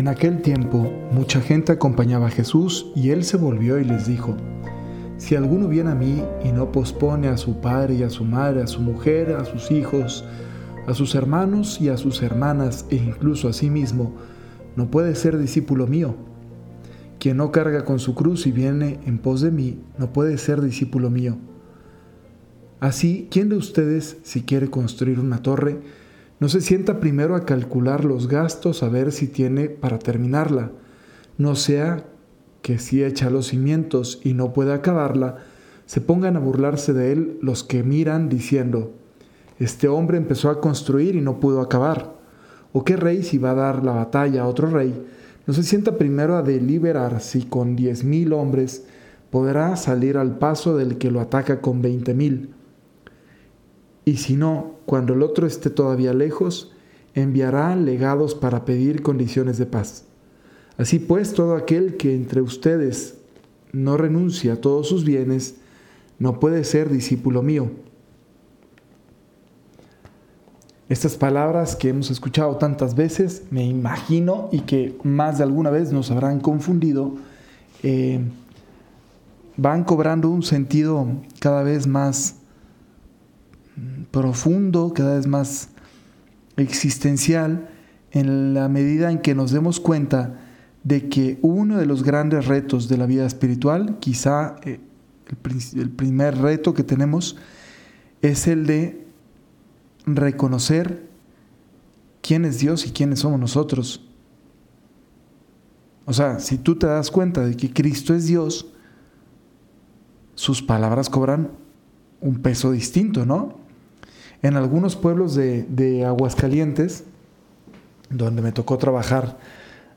En aquel tiempo mucha gente acompañaba a Jesús y él se volvió y les dijo, Si alguno viene a mí y no pospone a su padre y a su madre, a su mujer, a sus hijos, a sus hermanos y a sus hermanas e incluso a sí mismo, no puede ser discípulo mío. Quien no carga con su cruz y viene en pos de mí, no puede ser discípulo mío. Así, ¿quién de ustedes, si quiere construir una torre, no se sienta primero a calcular los gastos a ver si tiene para terminarla. No sea que si echa los cimientos y no puede acabarla, se pongan a burlarse de él los que miran diciendo, este hombre empezó a construir y no pudo acabar. ¿O qué rey si va a dar la batalla a otro rey, no se sienta primero a deliberar si con diez mil hombres podrá salir al paso del que lo ataca con veinte mil? Y si no, cuando el otro esté todavía lejos, enviará legados para pedir condiciones de paz. Así pues, todo aquel que entre ustedes no renuncia a todos sus bienes, no puede ser discípulo mío. Estas palabras que hemos escuchado tantas veces, me imagino, y que más de alguna vez nos habrán confundido, eh, van cobrando un sentido cada vez más profundo, cada vez más existencial, en la medida en que nos demos cuenta de que uno de los grandes retos de la vida espiritual, quizá eh, el primer reto que tenemos, es el de reconocer quién es Dios y quiénes somos nosotros. O sea, si tú te das cuenta de que Cristo es Dios, sus palabras cobran un peso distinto, ¿no? En algunos pueblos de, Aguascalientes, donde me tocó trabajar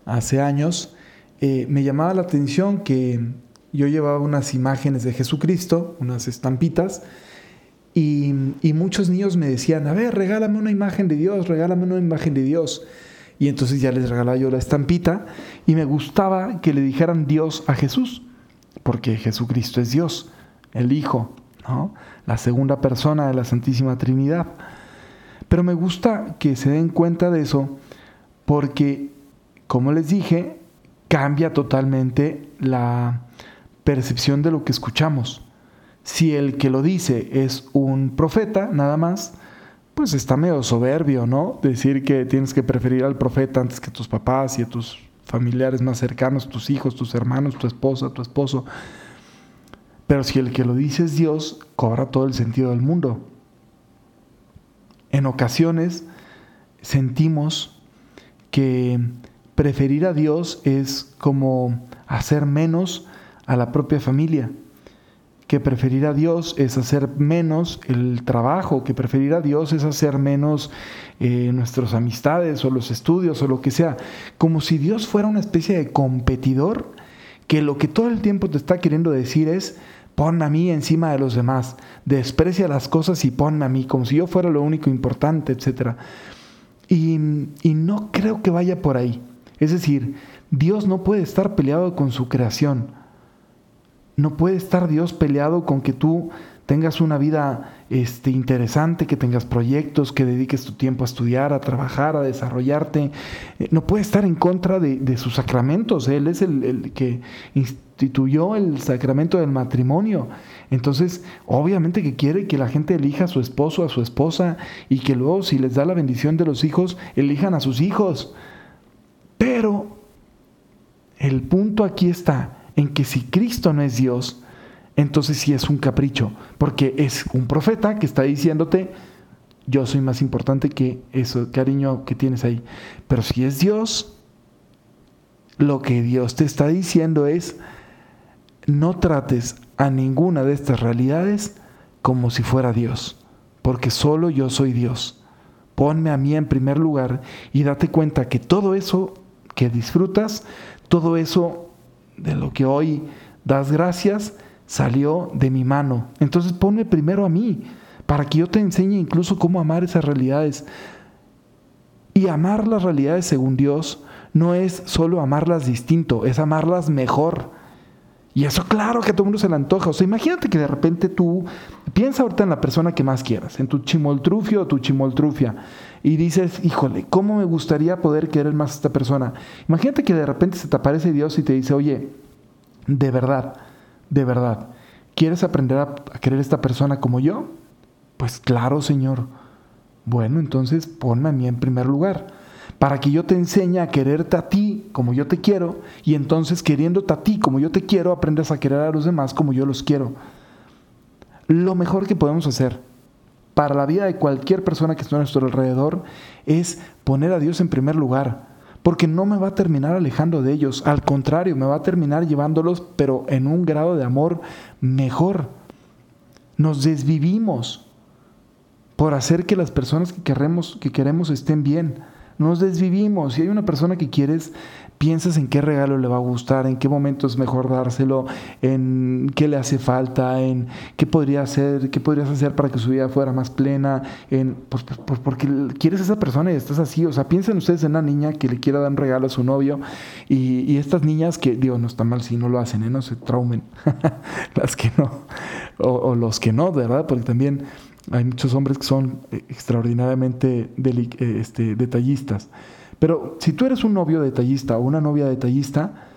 hace años, eh, me llamaba la atención que yo llevaba unas imágenes de Jesucristo, unas estampitas, y, y, muchos niños me decían, a ver, regálame una imagen de Dios, regálame una imagen de Dios. Y entonces ya les regalaba yo la estampita y me gustaba que le dijeran Dios a Jesús, porque Jesucristo es Dios, el Hijo la segunda persona de la Santísima Trinidad. Pero me gusta que se den cuenta de eso porque, como les dije, cambia totalmente la percepción de lo que escuchamos. Si el que lo dice es un profeta, nada más, pues está medio soberbio, ¿no? Decir que tienes que preferir al profeta antes que a tus papás y a tus familiares más cercanos, tus hijos, tus hermanos, tu esposa, tu esposo. Pero si el que lo dice es Dios, cobra todo el sentido del mundo. En ocasiones sentimos que preferir a Dios es como hacer menos a la propia familia, que preferir a Dios es hacer menos el trabajo, que preferir a Dios es hacer menos eh, nuestras amistades o los estudios o lo que sea, como si Dios fuera una especie de competidor que lo que todo el tiempo te está queriendo decir es, ponme a mí encima de los demás, desprecia las cosas y ponme a mí, como si yo fuera lo único importante, etc. Y, y no creo que vaya por ahí. Es decir, Dios no puede estar peleado con su creación. No puede estar Dios peleado con que tú tengas una vida este, interesante, que tengas proyectos, que dediques tu tiempo a estudiar, a trabajar, a desarrollarte. Eh, no puede estar en contra de, sus sacramentos. Él es el, el, que instituyó el sacramento del matrimonio. Entonces, obviamente que quiere que la gente elija a su esposo, a su esposa, y que luego, si les da la bendición de los hijos, elijan a sus hijos. Pero el punto aquí está en que si Cristo no es Dios, entonces sí es un capricho, porque es un profeta que está diciéndote, yo soy más importante que eso, cariño que tienes ahí. Pero si es Dios, lo que Dios te está diciendo es, no trates a ninguna de estas realidades como si fuera Dios, porque solo yo soy Dios. Ponme a mí en primer lugar y date cuenta que todo eso que disfrutas, todo eso de lo que hoy das gracias, salió de mi mano. Entonces ponme primero a mí, para que yo te enseñe incluso cómo amar esas realidades. Y amar las realidades según Dios no es solo amarlas distinto, es amarlas mejor. Y eso claro que a todo mundo se le antoja. O sea, imagínate que de repente tú piensa ahorita en la persona que más quieras, en tu chimoltrufio o tu chimoltrufia, y dices, híjole, ¿cómo me gustaría poder querer más a esta persona? Imagínate que de repente se te aparece Dios y te dice, oye, de verdad, de verdad, ¿quieres aprender a, querer a esta persona como yo? Pues claro, Señor. Bueno, entonces ponme a mí en primer lugar, para que yo te enseñe a quererte a ti como yo te quiero, y entonces queriéndote a ti como yo te quiero, aprendes a querer a los demás como yo los quiero. Lo mejor que podemos hacer para la vida de cualquier persona que esté a nuestro alrededor es poner a Dios en primer lugar, porque no me va a terminar alejando de ellos, al contrario, me va a terminar llevándolos, pero en un grado de amor mejor. Nos desvivimos por hacer que las personas que queremos, que queremos estén bien. Nos desvivimos. Si hay una persona que quieres, piensas en qué regalo le va a gustar, en qué momento es mejor dárselo, en qué le hace falta, en qué podría hacer, qué podrías hacer para que su vida fuera más plena, en pues, pues, pues porque quieres a esa persona y estás así. O sea, piensen ustedes en una niña que le quiera dar un regalo a su novio y, estas niñas que, digo, no está mal si no lo hacen, ¿eh? no se traumen, las que no, o, o los que no, ¿verdad? Porque también hay muchos hombres que son eh, extraordinariamente eh, este, detallistas. Pero si tú eres un novio detallista o una novia detallista,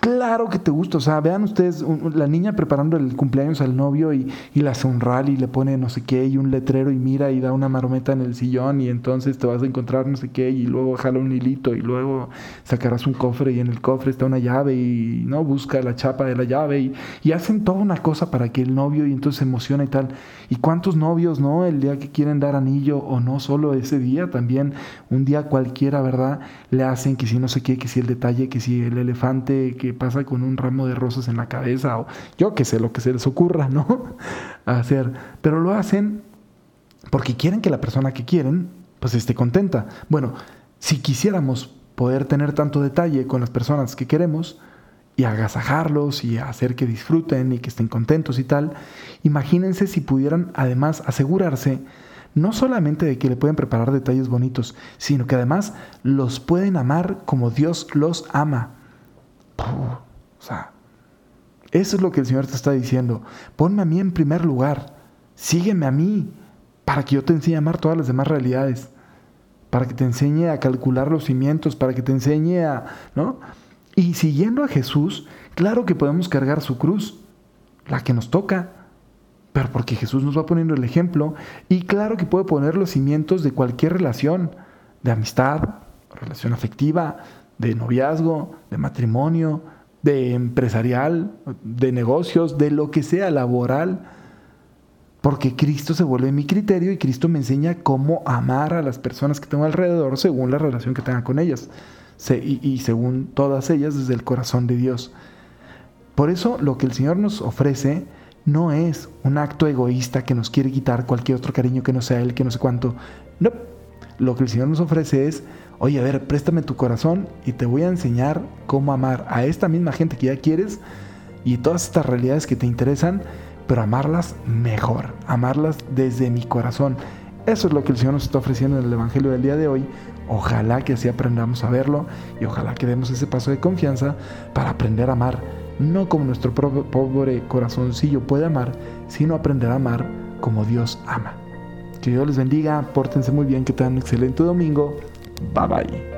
Claro que te gusta, o sea, vean ustedes la niña preparando el cumpleaños al novio y, y le hace un rally, le pone no sé qué y un letrero y mira y da una marometa en el sillón y entonces te vas a encontrar no sé qué y luego jala un hilito y luego sacarás un cofre y en el cofre está una llave y no busca la chapa de la llave y, y hacen toda una cosa para que el novio y entonces se emociona y tal. ¿Y cuántos novios, no? El día que quieren dar anillo o no solo ese día, también un día cualquiera, ¿verdad? Le hacen que si no sé qué, que si el detalle, que si el elefante, que pasa con un ramo de rosas en la cabeza o yo que sé, lo que se les ocurra, ¿no? hacer. Pero lo hacen porque quieren que la persona que quieren pues esté contenta. Bueno, si quisiéramos poder tener tanto detalle con las personas que queremos y agasajarlos y hacer que disfruten y que estén contentos y tal, imagínense si pudieran además asegurarse no solamente de que le pueden preparar detalles bonitos, sino que además los pueden amar como Dios los ama. O sea, eso es lo que el Señor te está diciendo. Ponme a mí en primer lugar. Sígueme a mí para que yo te enseñe a amar todas las demás realidades. Para que te enseñe a calcular los cimientos, para que te enseñe a, ¿no? Y siguiendo a Jesús, claro que podemos cargar su cruz, la que nos toca, pero porque Jesús nos va poniendo el ejemplo y claro que puede poner los cimientos de cualquier relación, de amistad, relación afectiva, de noviazgo, de matrimonio, de empresarial, de negocios, de lo que sea, laboral, porque Cristo se vuelve mi criterio y Cristo me enseña cómo amar a las personas que tengo alrededor según la relación que tenga con ellas y, según todas ellas desde el corazón de Dios. Por eso lo que el Señor nos ofrece no es un acto egoísta que nos quiere quitar cualquier otro cariño que no sea Él, que no sé cuánto. No, lo que el Señor nos ofrece es oye, a ver, préstame tu corazón y te voy a enseñar cómo amar a esta misma gente que ya quieres y todas estas realidades que te interesan, pero amarlas mejor, amarlas desde mi corazón. Eso es lo que el Señor nos está ofreciendo en el Evangelio del día de hoy. Ojalá que así aprendamos a verlo y ojalá que demos ese paso de confianza para aprender a amar, no como nuestro pobre corazoncillo puede amar, sino aprender a amar como Dios ama. Que Dios les bendiga, pórtense muy bien, que tengan un excelente domingo. Bye bye.